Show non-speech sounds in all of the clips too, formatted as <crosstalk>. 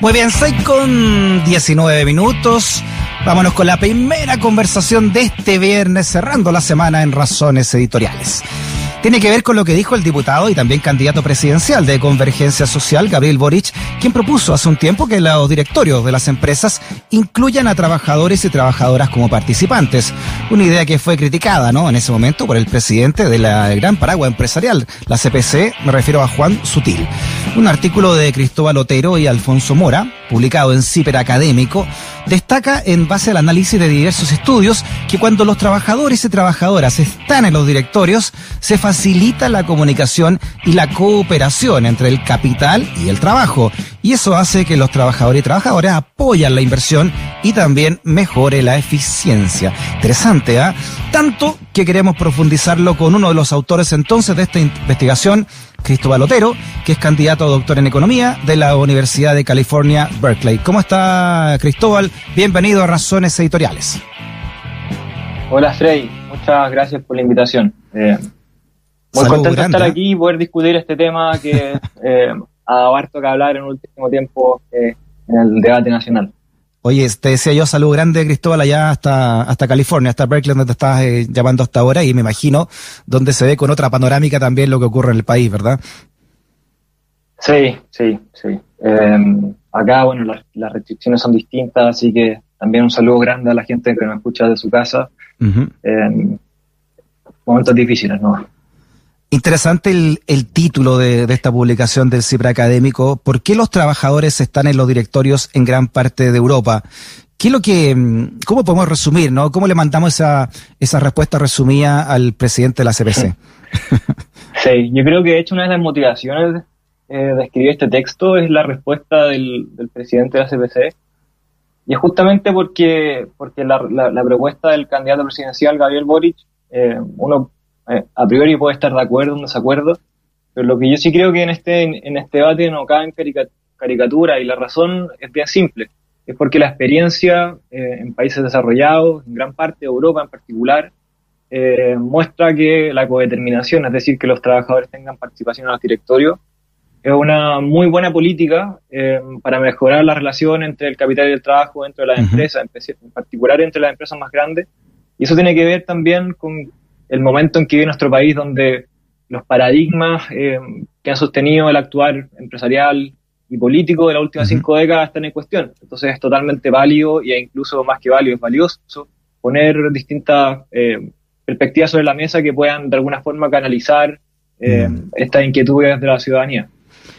Muy bien, 6 con 19 minutos. Vámonos con la primera conversación de este viernes, cerrando la semana en Razones Editoriales tiene que ver con lo que dijo el diputado y también candidato presidencial de Convergencia Social, Gabriel Boric, quien propuso hace un tiempo que los directorios de las empresas incluyan a trabajadores y trabajadoras como participantes. Una idea que fue criticada, ¿no? En ese momento por el presidente de la Gran Paraguay Empresarial, la CPC, me refiero a Juan Sutil. Un artículo de Cristóbal Otero y Alfonso Mora, publicado en CIPER Académico, destaca en base al análisis de diversos estudios que cuando los trabajadores y trabajadoras están en los directorios, se facilita la comunicación y la cooperación entre el capital y el trabajo. Y eso hace que los trabajadores y trabajadoras apoyan la inversión y también mejore la eficiencia. Interesante, ¿ah? Tanto que queremos profundizarlo con uno de los autores entonces de esta investigación, Cristóbal Otero, que es candidato a doctor en economía de la Universidad de California, Berkeley. ¿Cómo está Cristóbal? Bienvenido a Razones Editoriales. Hola Frey, muchas gracias por la invitación. Eh, muy contento de estar ¿eh? aquí y poder discutir este tema que <laughs> eh, ha dado harto que hablar en el último tiempo eh, en el debate nacional. Oye, te decía yo salud grande, Cristóbal, allá hasta, hasta California, hasta Berkeley, donde te estás eh, llamando hasta ahora, y me imagino donde se ve con otra panorámica también lo que ocurre en el país, ¿verdad? Sí, sí, sí. Em, acá, bueno, las, restricciones son distintas, así que también un saludo grande a la gente que nos escucha de su casa. Em, momentos difíciles, ¿no? Interesante el, título de, esta publicación del CIPRA académico. ¿Por qué los trabajadores están en los directorios en gran parte de Europa? ¿Qué es lo que, mm, cómo podemos resumir, no? ¿Cómo le mandamos esa, esa respuesta resumida al presidente de la CPC? <laughs> <laughs> Sí, yo creo que de hecho una de las motivaciones eh, de escribir este texto es la respuesta del, presidente de la CPC. Y es justamente porque, porque la, propuesta del candidato presidencial, Gabriel Boric, eh, uno a priori puede estar de acuerdo o desacuerdo, pero lo que yo sí creo que en este, en este debate no cabe en caricatura y la razón es bien simple. Es porque la experiencia eh, en países desarrollados, en gran parte de Europa en particular, eh, muestra que la codeterminación, es decir, que los trabajadores tengan participación en los directorios, es una muy buena política para mejorar la relación entre el capital y el trabajo dentro de las empresas, en particular entre las empresas más grandes. Y eso tiene que ver también con el momento en que vive nuestro país donde los paradigmas eh, que han sostenido el actuar empresarial y político de las últimas cinco décadas están en cuestión. Entonces es totalmente válido y incluso más que válido, es valioso poner distintas eh, perspectivas sobre la mesa que puedan de alguna forma canalizar eh, mm. estas inquietudes de la ciudadanía.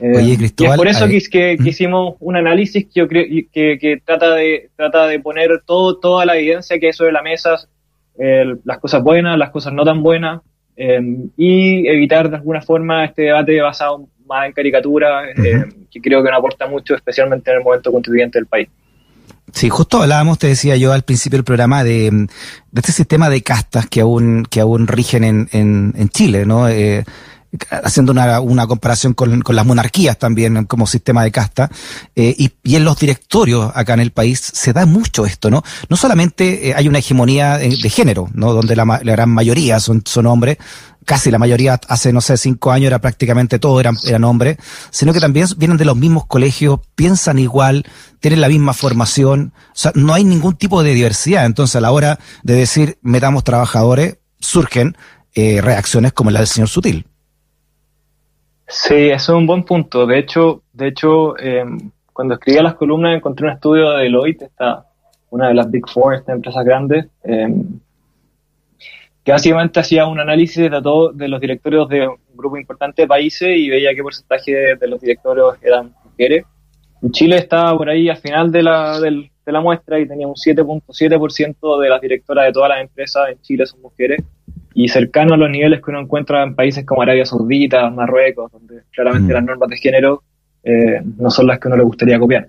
y es por eso que, hicimos un análisis que, yo creo, que, que, trata, de, trata de poner todo, toda la evidencia que hay sobre la mesa las cosas buenas, las cosas no tan buenas, eh, y evitar de alguna forma este debate basado más en caricatura, eh, que creo que no aporta mucho, especialmente en el momento constituyente del país. Sí, justo hablábamos, te decía yo al principio del programa, de, este sistema de castas que aún, que aún rigen en, en, Chile, ¿no? Eh, haciendo una, comparación con, las monarquías también como sistema de casta, eh, y, en los directorios acá en el país se da mucho esto, ¿no? No solamente eh, hay una hegemonía de, género, ¿no? Donde la, la, gran mayoría son, son hombres, casi la mayoría hace, no sé, cinco años era prácticamente todo eran, eran hombres, sino que también vienen de los mismos colegios, piensan igual, tienen la misma formación, o sea, no hay ningún tipo de diversidad. Entonces, a la hora de decir metamos trabajadores, surgen eh, reacciones como la del señor Sutil. Sí, eso es un buen punto. De hecho, de hecho em, cuando escribía las columnas encontré un estudio de Deloitte, esta, una de las Big Four, estas empresas grandes, em, que básicamente hacía un análisis de, todo, de los directorios de un grupo importante de países y veía qué porcentaje de, los directorios eran mujeres. Y Chile estaba por ahí al final de la, de la muestra y tenía un 7.7% de las directoras de todas las empresas en Chile son mujeres y cercano a los niveles que uno encuentra en países como Arabia Saudita, Marruecos, donde claramente mm. las normas de género eh, no son las que uno le gustaría copiar.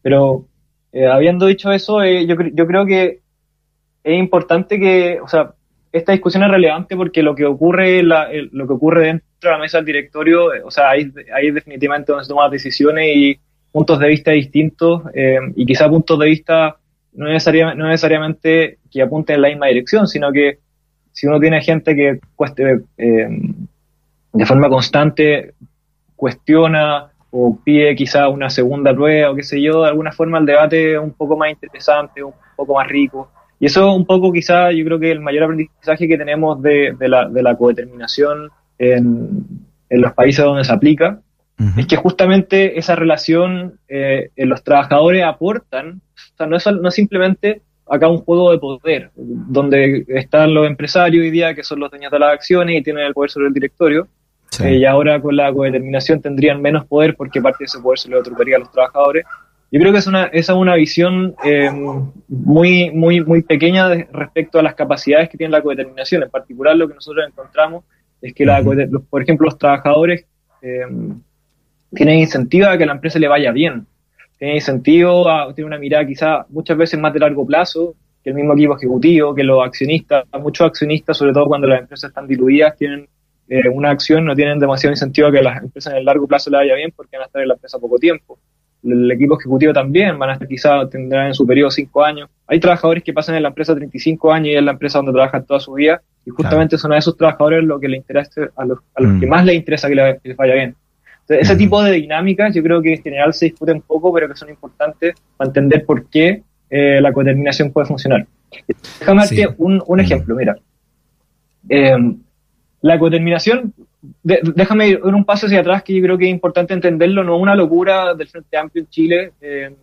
Pero eh, habiendo dicho eso, eh, yo, yo creo que es importante que, o sea, esta discusión es relevante porque lo que ocurre, la, lo que ocurre dentro de la mesa del directorio, o sea, ahí, ahí definitivamente donde se toman decisiones y puntos de vista distintos y quizá puntos de vista no necesariamente, no necesariamente que apunten en la misma dirección, sino que si uno tiene gente que cueste, eh, de forma constante cuestiona o pide quizá una segunda prueba o qué sé yo, de alguna forma el debate es un poco más interesante, un poco más rico. Y eso un poco quizá yo creo que el mayor aprendizaje que tenemos de, la, de la codeterminación en, en los países donde se aplica, es que justamente esa relación eh, los trabajadores aportan, o sea, no es, no simplemente acá un juego de poder, donde están los empresarios hoy día que son los dueños de las acciones y tienen el poder sobre el directorio, eh, y ahora con la codeterminación tendrían menos poder porque parte de ese poder se le otorgaría a los trabajadores. Yo creo que es una, esa es una visión eh, muy, muy, muy pequeña respecto a las capacidades que tiene la codeterminación. En particular, lo que nosotros encontramos es que, la, por ejemplo, los trabajadores eh, tienen incentivo a que la empresa le vaya bien. Tienen incentivo a tener una mirada quizá muchas veces más de largo plazo que el mismo equipo ejecutivo, que los accionistas. Muchos accionistas, sobre todo cuando las empresas están diluidas, tienen eh, una acción, no tienen demasiado incentivo a que las empresas en el largo plazo le vaya bien porque van a estar en la empresa poco tiempo. El, equipo ejecutivo también van a estar quizá tendrán en su periodo 5 años. Hay trabajadores que pasan en la empresa 35 años y es la empresa donde trabajan toda su vida y justamente son a esos trabajadores lo que le interesa, a los, a los que mm. más les interesa que, les vaya bien. Entonces, ese tipo de dinámicas yo creo que en general se discuten poco, pero que son importantes para entender por qué eh, la codeterminación puede funcionar. Déjame darte un, un, ejemplo, mira. Eh, la codeterminación, déjame ir un paso hacia atrás que yo creo que es importante entenderlo, no es una locura del Frente Amplio en Chile. Eh,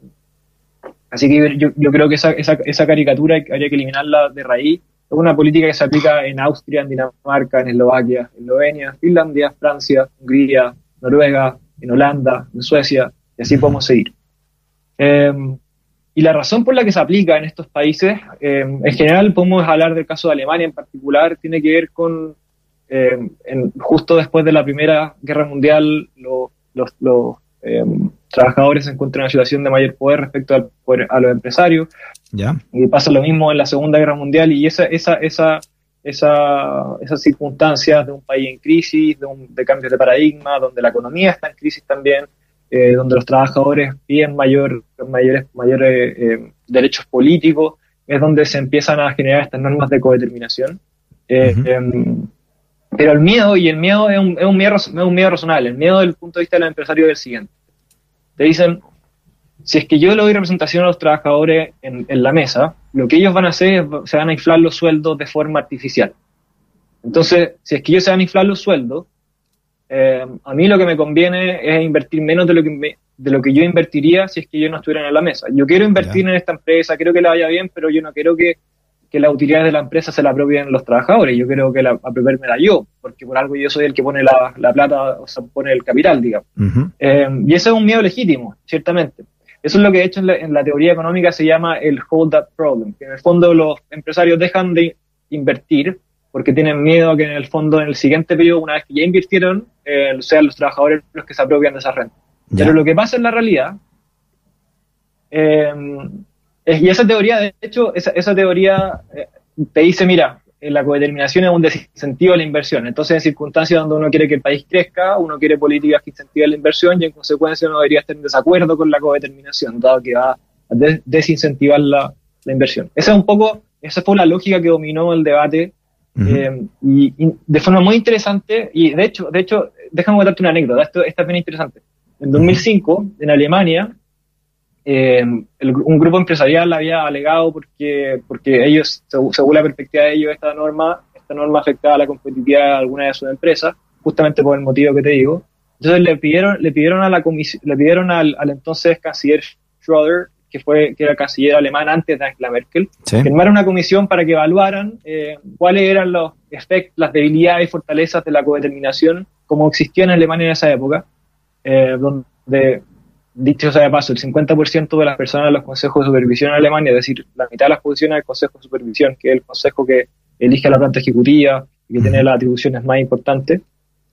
así que yo, yo, creo que esa, esa, esa caricatura habría que eliminarla de raíz. Es una política que se aplica en Austria, en Dinamarca, en Eslovaquia, en Eslovenia, Finlandia, Francia, Hungría, Noruega, en Holanda, en Suecia, y así podemos seguir. Eh, y la razón por la que se aplica en estos países, eh, en general podemos hablar del caso de Alemania en particular, tiene que ver con eh, justo después de la Primera Guerra Mundial, los, eh, trabajadores se encuentran en una situación de mayor poder respecto al a los empresarios. ¿Ya? Y pasa lo mismo en la Segunda Guerra Mundial y esa, esa, esa, esa, esas circunstancias de un país en crisis, de, un, de cambios de paradigma, donde la economía está en crisis también, eh, donde los trabajadores piden mayor, mayores, mayores derechos políticos, es donde se empiezan a generar estas normas de codeterminación. Em, pero el miedo, y el miedo es un, es un, miedo, es un miedo razonable, el miedo desde el punto de vista del empresario es el siguiente. Te dicen, si es que yo le doy representación a los trabajadores en, en, la mesa, lo que ellos van a hacer es, se van a inflar los sueldos de forma artificial. Entonces, si es que ellos se van a inflar los sueldos, eh, a mí lo que me conviene es invertir menos de lo que de lo que yo invertiría si es que yo no estuviera en la mesa. Yo quiero invertir en esta empresa, quiero que le vaya bien, pero yo no quiero que que la utilidad de la empresa se la apropien los trabajadores. Yo creo que la la yo, porque por algo yo soy el que pone la, plata, o sea, pone el capital, digamos. Eh, y ese es un miedo legítimo, ciertamente. Eso es lo que de hecho en la, teoría económica se llama el hold up problem, que en el fondo los empresarios dejan de invertir porque tienen miedo a que en el fondo en el siguiente periodo, una vez que ya invirtieron, eh, sean los trabajadores los que se apropian de esa renta. Pero lo que pasa en la realidad eh, y esa teoría, de hecho, esa, esa teoría eh, te dice, mira, la codeterminación es un desincentivo a la inversión. Entonces, en circunstancias donde uno quiere que el país crezca, uno quiere políticas que incentiven la inversión y en consecuencia uno debería estar en desacuerdo con la codeterminación, dado que va a desincentivar la, la, inversión. Esa es un poco, esa fue la lógica que dominó el debate eh, y, de forma muy interesante. Y de hecho, de hecho, déjame contarte una anécdota, esto, esta es bien interesante. En 2005, en Alemania, eh, un grupo empresarial había alegado porque, porque ellos, según la perspectiva de ellos, esta norma, esta norma afectaba la competitividad de alguna de sus empresas, justamente por el motivo que te digo. Entonces le pidieron, le pidieron a la comisión, le pidieron al, al, entonces canciller Schroeder, que fue, que era canciller alemán antes de Angela Merkel, que armara una comisión para que evaluaran eh, cuáles eran los efectos, las debilidades y fortalezas de la codeterminación como existía en Alemania en esa época, eh, donde dicho sea de paso, el 50% de las personas de los consejos de supervisión en Alemania, es decir, la mitad de las posiciones del consejo de supervisión, que es el consejo que elige a la planta ejecutiva y que tiene las atribuciones más importantes,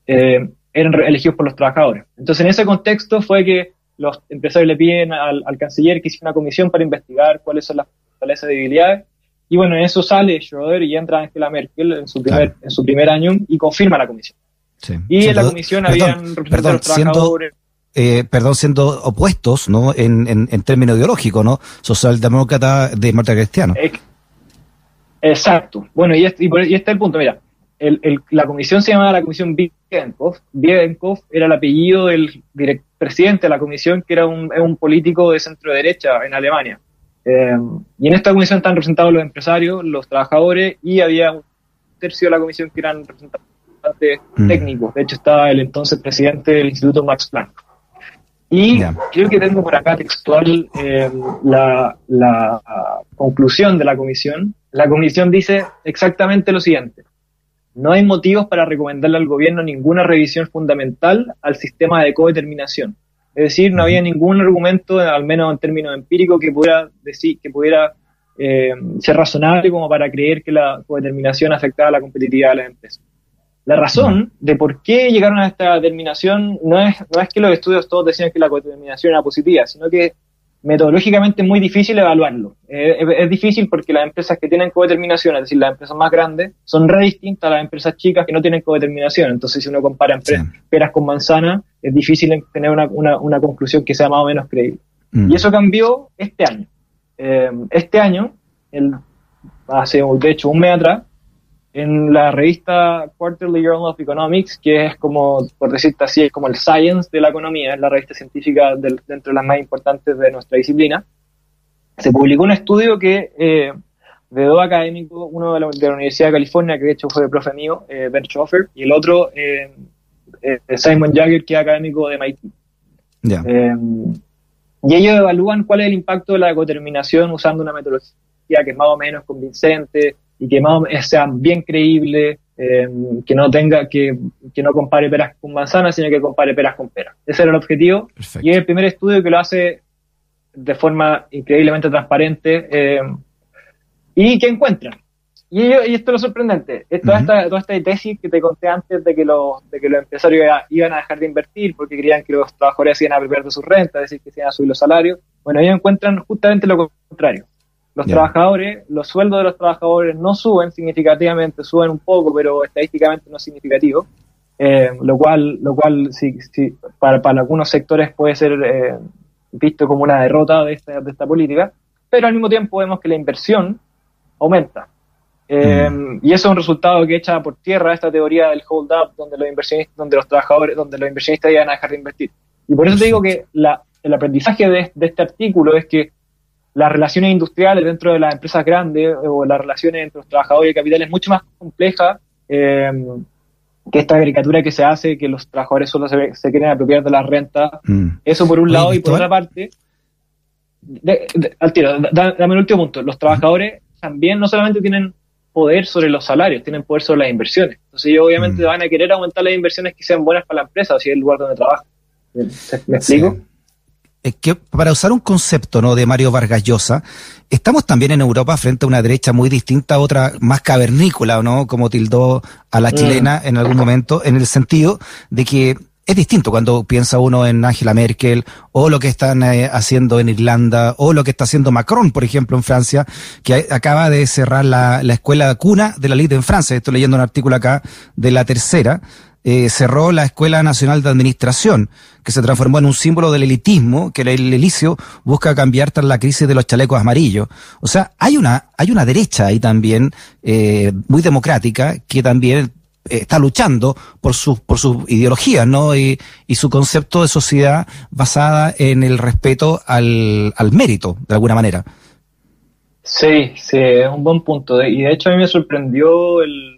eh, eran elegidos por los trabajadores. Entonces, en ese contexto fue que los empresarios le piden al, canciller que hiciera una comisión para investigar cuáles son las fortalezas y debilidades. Y bueno, en eso sale Schroeder y entra Angela Merkel en su primer, en su primer año y confirma la comisión. Y en la comisión habían representantes trabajadores. Eh, perdón, siendo opuestos, ¿no? En, en, términos ideológicos, ¿no? Socialdemócrata, demócrata cristiano. Exacto. Bueno, y este, y este es el punto, mira. la comisión se llamaba la comisión Biedenkopf. Biedenkopf era el apellido del presidente de la comisión, que era un, un político de centro derecha en Alemania. Eh, y en esta comisión están representados los empresarios, los trabajadores y había un tercio de la comisión que eran representantes mm. técnicos. De hecho, estaba el entonces presidente del Instituto Max Planck. Y creo que tengo por acá textual eh, la, la conclusión de la comisión. La comisión dice exactamente lo siguiente. No hay motivos para recomendarle al gobierno ninguna revisión fundamental al sistema de codeterminación. Es decir, no había ningún argumento, al menos en términos empíricos, que pudiera decir, que pudiera eh, ser razonable como para creer que la codeterminación afectaba la competitividad de las empresas. La razón de por qué llegaron a esta determinación no es, no es que los estudios todos decían que la codeterminación era positiva, sino que metodológicamente es muy difícil evaluarlo. Eh, es, difícil porque las empresas que tienen codeterminación, es decir, las empresas más grandes, son re distintas a las empresas chicas que no tienen codeterminación. Entonces, si uno compara peras con manzanas, es difícil tener una, una, conclusión que sea más o menos creíble. Mm. Y eso cambió este año. Eh, este año, el, hace de hecho un mes atrás, en la revista Quarterly Journal of Economics, que es como, por decirte así, es como el science de la economía, es la revista científica dentro de las más importantes de nuestra disciplina, se publicó un estudio que eh, de dos académicos, uno de la, Universidad de California, que de hecho fue el profe mío, eh, Ben Schoffer, y el otro, eh, eh, Simon Jagger, que es académico de MIT. y ellos evalúan cuál es el impacto de la coterminación usando una metodología que es más o menos convincente, y que más sea bien creíble, eh, que no tenga, que, que, no compare peras con manzanas, sino que compare peras con peras. Ese era el objetivo. Y es el primer estudio que lo hace de forma increíblemente transparente eh, y que encuentran. Y, y, esto es lo sorprendente. Toda, esta, toda esta tesis que te conté antes de que, los, de que los empresarios iban a dejar de invertir porque creían que los trabajadores iban a perder de sus rentas, es decir, que se iban a subir los salarios. Bueno, ellos encuentran justamente lo contrario. Los trabajadores, los sueldos de los trabajadores no suben significativamente, suben un poco, pero estadísticamente no es significativo, eh, lo cual, lo cual para, para algunos sectores puede ser eh, visto como una derrota de esta, de esta política, pero al mismo tiempo vemos que la inversión aumenta. Eh, mm. Y eso es un resultado que echa por tierra esta teoría del hold up, donde los inversionistas, donde los trabajadores, donde los inversionistas iban a dejar de invertir. Y por eso te digo que la, el aprendizaje de, de, este artículo es que las relaciones industriales dentro de las empresas grandes o las relaciones entre los trabajadores y el capital es mucho más compleja eh, que esta caricatura que se hace, que los trabajadores solo se, se quieren apropiar de la renta. Mm. Eso por un lado, y por otra parte, al tiro, dame el último punto. Los trabajadores también no solamente tienen poder sobre los salarios, tienen poder sobre las inversiones. Entonces ellos obviamente mm. van a querer aumentar las inversiones que sean buenas para la empresa o si es el lugar donde trabajan. ¿Me, explico? Que para usar un concepto ¿no? de Mario Vargas Llosa, estamos también en Europa frente a una derecha muy distinta a otra más cavernícola, ¿no? Como tildó a la mm. chilena en algún momento, en el sentido de que es distinto cuando piensa uno en Angela Merkel o lo que están eh, haciendo en Irlanda o lo que está haciendo Macron, por ejemplo, en Francia, que acaba de cerrar la, la escuela cuna de la LID en Francia. Estoy leyendo un artículo acá de la tercera, eh, cerró la Escuela Nacional de Administración, que se transformó en un símbolo del elitismo que el elicio busca cambiar tras la crisis de los chalecos amarillos. O sea, hay una, hay una derecha ahí también, eh, muy democrática, que también eh, está luchando por sus por sus ideologías, ¿no? Y, y, su concepto de sociedad basada en el respeto al, al mérito, de alguna manera. Sí, sí, es un buen punto. Y de hecho a mí me sorprendió el,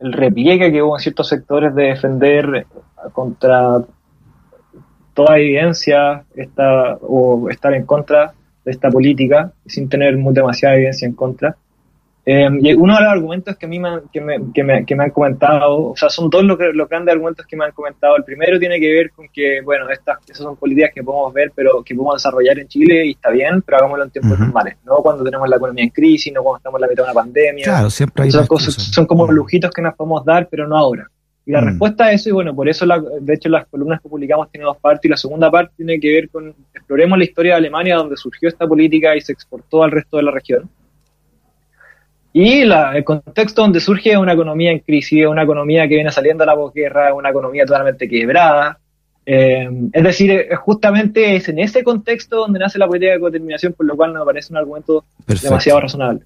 el repliegue que hubo en ciertos sectores de defender contra toda evidencia esta, o estar en contra de esta política sin tener demasiada evidencia en contra. Em, y uno de los argumentos que a mí me, que, me, que, me, que me han comentado, o sea, son dos los, los, grandes argumentos que me han comentado. El primero tiene que ver con que, bueno, estas esas son políticas que podemos ver, pero que podemos desarrollar en Chile y está bien, pero hagámoslo en tiempos normales, no cuando tenemos la economía en crisis, no cuando estamos en la mitad de una pandemia. Claro, siempre hay cosas, son como lujitos que nos podemos dar, pero no ahora. Y la mm. respuesta a eso, y bueno, por eso, la, de hecho, las columnas que publicamos tienen dos partes, y la segunda parte tiene que ver con, exploremos la historia de Alemania, donde surgió esta política y se exportó al resto de la región y el contexto donde surge una economía en crisis, una economía que viene saliendo a la posguerra, una economía totalmente quebrada. Eh, es decir, justamente es en ese contexto donde nace la política de coterminación, por lo cual me parece un argumento demasiado razonable.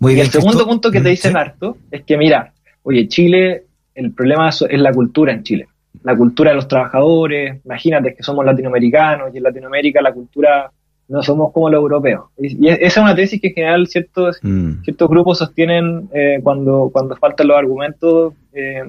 Muy bien. Y el segundo punto que te dicen harto es que, mira, oye, Chile, el problema es la cultura en Chile. La cultura de los trabajadores, imagínate que somos latinoamericanos y en Latinoamérica la cultura no somos como los europeos. Y, esa es una tesis que en general ciertos, mm. ciertos grupos sostienen eh, cuando, cuando faltan los argumentos, eh,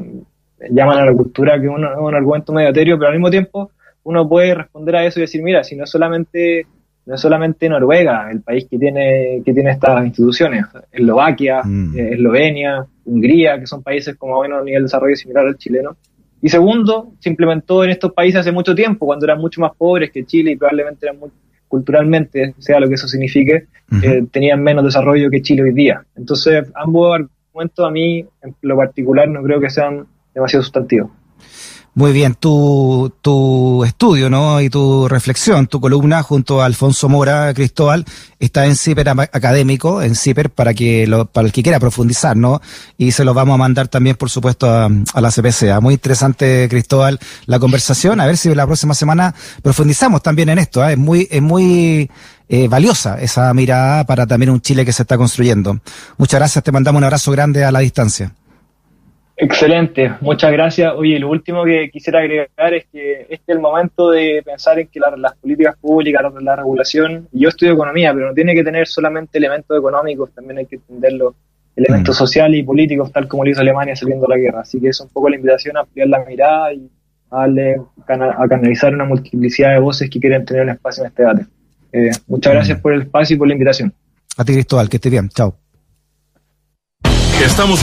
llaman a la cultura que es un argumento medio etéreo, pero al mismo tiempo uno puede responder a eso y decir, mira, si no es solamente no es solamente Noruega el país que tiene que tiene estas instituciones, Eslovaquia, mm. eh, Eslovenia, Hungría, que son países como bueno a nivel de desarrollo similar al chileno. Y segundo, se implementó en estos países hace mucho tiempo, cuando eran mucho más pobres que Chile y probablemente eran muy, culturalmente, sea lo que eso signifique, eh, tenían menos desarrollo que Chile hoy día. Entonces, ambos argumentos a mí, en lo particular, no creo que sean demasiado sustantivos. Muy bien, tu, tu estudio ¿no? y tu reflexión, tu columna junto a Alfonso Mora Cristóbal está en CIPER Académico, en CIPER para que lo, para el que quiera profundizar, ¿no? Y se lo vamos a mandar también, por supuesto, a, la CPCA. Muy interesante, Cristóbal, la conversación. A ver si la próxima semana profundizamos también en esto. ¿eh? Es muy, es muy eh, valiosa esa mirada para también un Chile que se está construyendo. Muchas gracias, te mandamos un abrazo grande a la distancia. Excelente, muchas gracias. Oye, lo último que quisiera agregar es que este es el momento de pensar en que las políticas públicas, la, regulación, yo estudio economía, pero no tiene que tener solamente elementos económicos, también hay que entender los elementos mm. sociales y políticos, tal como lo hizo Alemania saliendo de la guerra. Así que es un poco la invitación a ampliar la mirada y a, darle, a canalizar una multiplicidad de voces que quieren tener un espacio en este debate. Eh, muchas gracias mm. por el espacio y por la invitación. A ti, Cristóbal, que esté bien. Chao. Estamos